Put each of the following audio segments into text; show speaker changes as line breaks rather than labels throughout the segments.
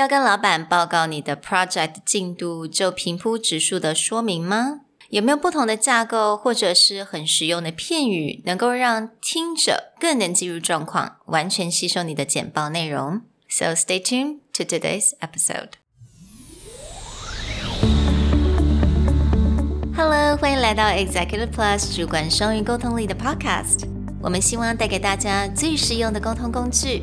要跟老板报告你的 project 进度，就平铺直述的说明吗？有没有不同的架构，或者是很实用的片语，能够让听者更能进入状况，完全吸收你的简报内容？So stay tuned to today's episode. Hello，欢迎来到 Executive Plus 主管双语沟通力的 Podcast。我们希望带给大家最实用的沟通工具，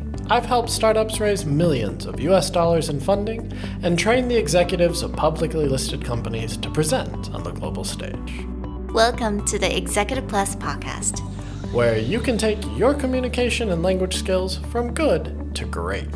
I've helped startups raise millions of US dollars in funding and train the executives of publicly listed companies to present on the global stage.
Welcome to the Executive Plus podcast,
where you can take your communication and language skills from good to great.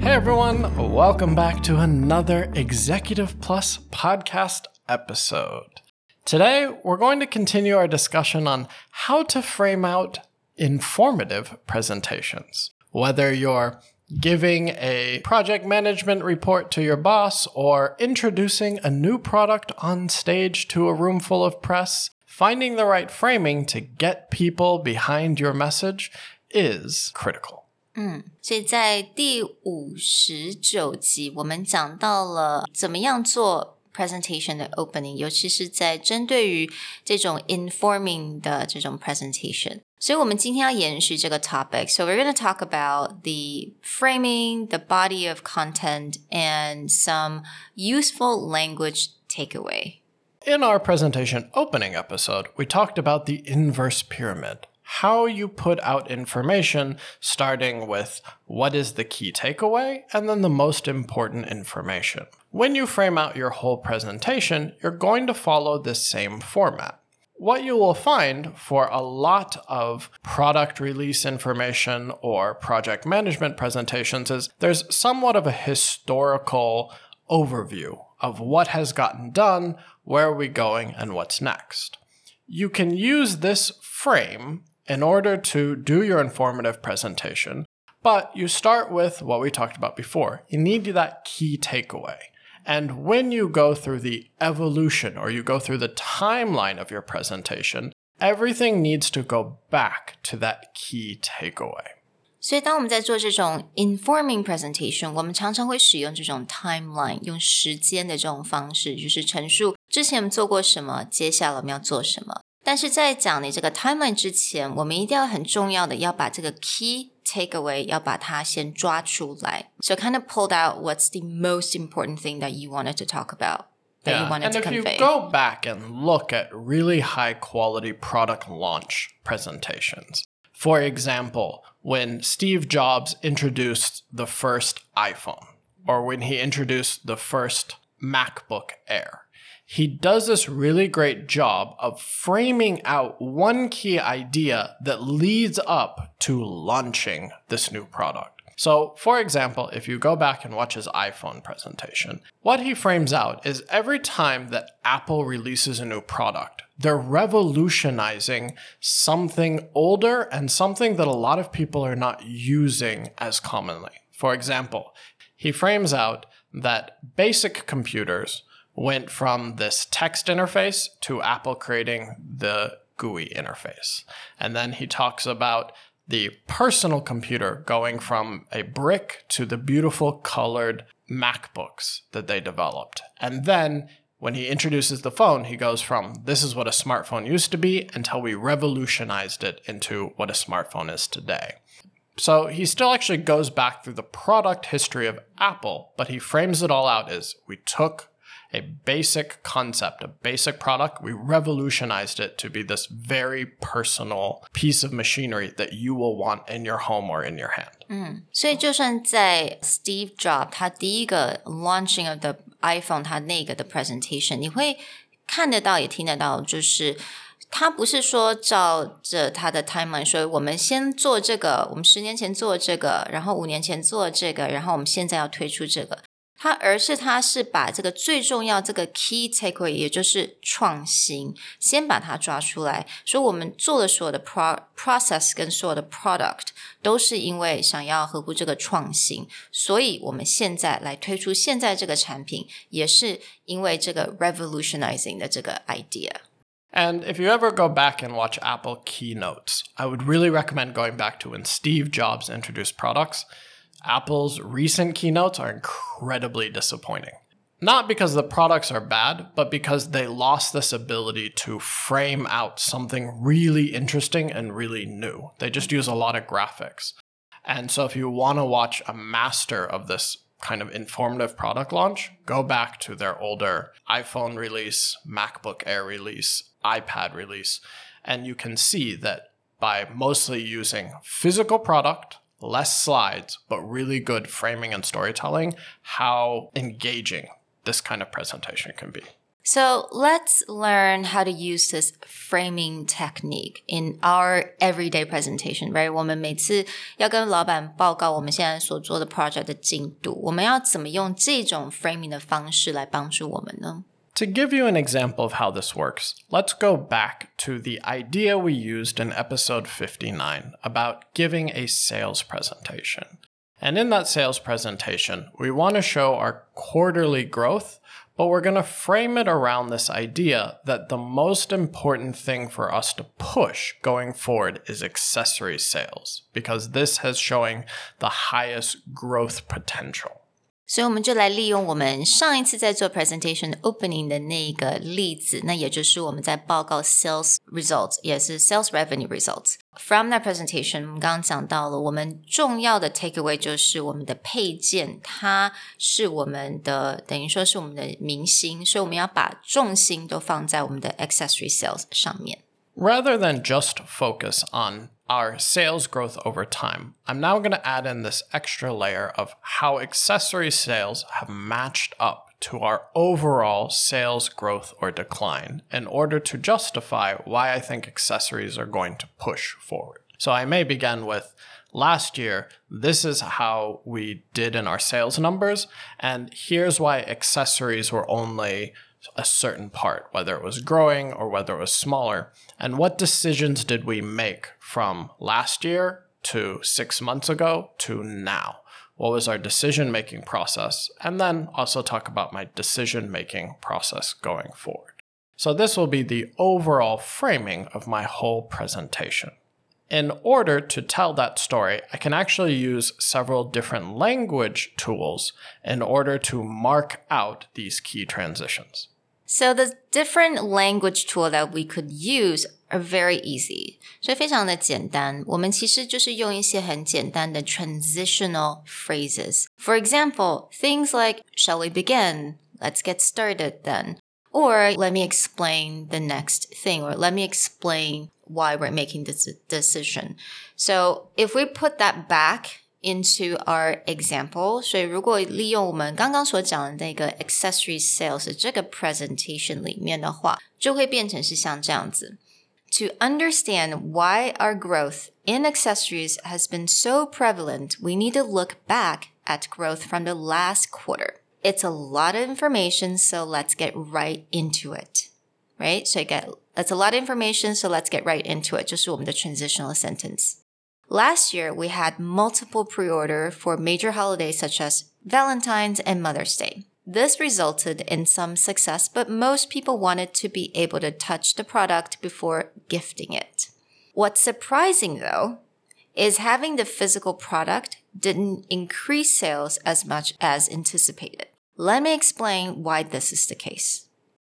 Hey everyone, welcome back to another Executive Plus podcast episode. Today, we're going to continue our discussion on how to frame out informative presentations. Whether you're giving a project management report to your boss, or introducing a new product on stage to a room full of press, finding the right framing to get people behind your message is critical.
嗯，所以在第五十九集，我们讲到了怎么样做 presentation 的 opening，尤其是在针对于这种 informing 的这种 presentation。所以我们今天要延续这个 topic. So we're going to talk about the framing, the body of content, and some useful language takeaway.
In our presentation opening episode, we talked about the inverse pyramid. How you put out information, starting with what is the key takeaway, and then the most important information. When you frame out your whole presentation, you're going to follow this same format what you will find for a lot of product release information or project management presentations is there's somewhat of a historical overview of what has gotten done, where are we going, and what's next. You can use this frame in order to do your informative presentation, but you start with what we talked about before. You need that key takeaway. And when you go through the evolution or you go through the timeline of your presentation, everything needs to go back to that key takeaway.
所以，当我们在做这种 informing presentation，我们常常会使用这种 timeline，用时间的这种方式，就是陈述之前我们做过什么，接下来我们要做什么。 但是在讲你这个 timeline 之前，我们一定要很重要的要把这个 key takeaway 要把它先抓出来。So kind of pulled out what's the most important thing that you wanted to talk about. That
yeah.
you wanted
and
to
if
convey.
you go back and look at really high quality product launch presentations, for example, when Steve Jobs introduced the first iPhone, or when he introduced the first MacBook Air, he does this really great job of framing out one key idea that leads up to launching this new product. So, for example, if you go back and watch his iPhone presentation, what he frames out is every time that Apple releases a new product, they're revolutionizing something older and something that a lot of people are not using as commonly. For example, he frames out that basic computers went from this text interface to Apple creating the GUI interface. And then he talks about the personal computer going from a brick to the beautiful colored MacBooks that they developed. And then when he introduces the phone, he goes from this is what a smartphone used to be until we revolutionized it into what a smartphone is today. So he still actually goes back through the product history of Apple, but he frames it all out as we took a basic concept, a basic product. We revolutionized it to be this very personal piece of machinery that you will want in your home or in your hand.
嗯，所以就算在 Steve Jobs 他第一个 launching of the iPhone 他那个的 presentation，你会看得到也听得到，就是他不是说照着他的 timeline 说，我们先做这个，我们十年前做这个，然后五年前做这个，然后我们现在要推出这个。 它而是它是把这个最重要这个 key takeaway，也就是创新，先把它抓出来。说我们做的所有的 pro process 跟所有的 product 都是因为想要合乎这个创新，所以我们现在来推出现在这个产品，也是因为这个 revolutionizing 的这个
idea。And if you ever go back and watch Apple keynotes, I would really recommend going back to when Steve Jobs introduced products. Apple's recent keynotes are incredibly disappointing. Not because the products are bad, but because they lost this ability to frame out something really interesting and really new. They just use a lot of graphics. And so, if you want to watch a master of this kind of informative product launch, go back to their older iPhone release, MacBook Air release, iPad release, and you can see that by mostly using physical product less slides, but really good framing and storytelling, how engaging this kind of presentation can be.
So let's learn how to use this framing technique in our everyday presentation, right? 我们每次要跟老板报告我们现在所做的 project 的进度，我们要怎么用这种 framing 的方式来帮助我们呢
？to give you an example of how this works, let's go back to the idea we used in episode 59 about giving a sales presentation. And in that sales presentation, we want to show our quarterly growth, but we're going to frame it around this idea that the most important thing for us to push going forward is accessory sales, because this has showing the highest growth potential.
所以我们就来利用我们上一次在做 presentation opening 的那个例子，那也就是我们在报告 sales results，也是 sales revenue results。From that presentation，我们刚刚讲到了，我们重要的 takeaway 就是我们的配件，它是我们的等于说是我们的明星，所以我们要把重心都放在我们的 accessory sales 上面。
Rather than just focus on our sales growth over time, I'm now going to add in this extra layer of how accessory sales have matched up to our overall sales growth or decline in order to justify why I think accessories are going to push forward. So I may begin with last year, this is how we did in our sales numbers, and here's why accessories were only a certain part, whether it was growing or whether it was smaller. And what decisions did we make from last year to six months ago to now? What was our decision making process? And then also talk about my decision making process going forward. So, this will be the overall framing of my whole presentation In order to tell that story, I can actually use several different language tools in order to mark out these key transitions.
So the different language tool that we could use are very easy，所以非常的简单。我们其实就是用一些很简单的 transitional phrases. For example, things like "Shall we begin?", "Let's get started then," or "Let me explain the next thing," or "Let me explain why we're making this decision." So if we put that back into our example，所以如果利用我们刚刚所讲的那个 accessory sales 这个 presentation 里面的话，就会变成是像这样子。To understand why our growth in accessories has been so prevalent, we need to look back at growth from the last quarter. It's a lot of information, so let's get right into it. Right? So get that's a lot of information, so let's get right into it. 就是我们的 transitional sentence. Last year, we had multiple pre-order for major holidays such as Valentine's and Mother's Day. This resulted in some success, but most people wanted to be able to touch the product before gifting it. What's surprising though is having the physical product didn't increase sales as much as anticipated. Let me explain why this is the case.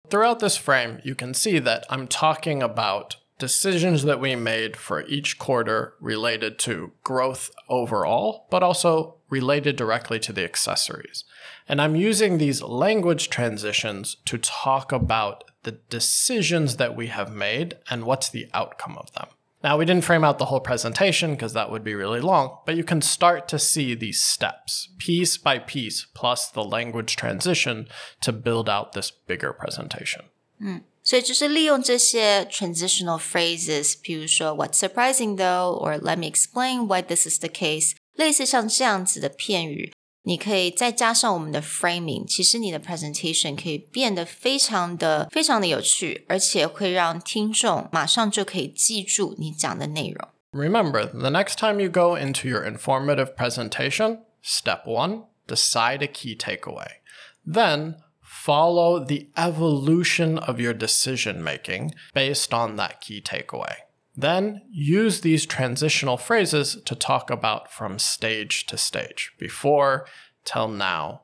Throughout this frame, you can see that I'm talking about decisions that we made for each quarter related to growth overall, but also related directly to the accessories. And I'm using these language transitions to talk about the decisions that we have made and what's the outcome of them. Now, we didn't frame out the whole presentation because that would be really long, but you can start to see these steps, piece by piece, plus the language transition to build out this bigger presentation.
Mm. 所以就是利用这些 transitional phrases，比如说 "What's surprising though" or "Let me explain why this is the case"，类似像这样子的片语， 你可以再加上我们的 framing，其实你的 presentation 可以变得非常的非常的有趣，而且会让听众马上就可以记住你讲的内容。
Remember, the next time you go into your informative presentation, step one, decide a key takeaway. Then follow the evolution of your decision making based on that key takeaway. Then use these transitional phrases to talk about from stage to stage, before, till now,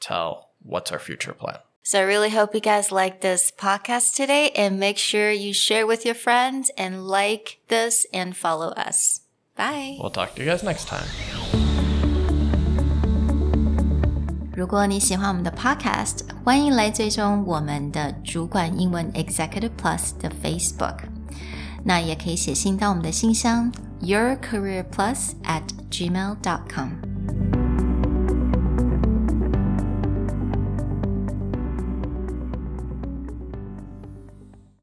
till what's our future plan.
So I really hope you guys like this podcast today and make sure you share with your friends and like this and follow us. Bye.
We'll talk to you guys next time.
如果你喜欢我们的 podcast，欢迎来追踪我们的主管英文 Executive Plus 的 Facebook。 那也可以写信到我们的信箱 yourcareerplus at gmail.com。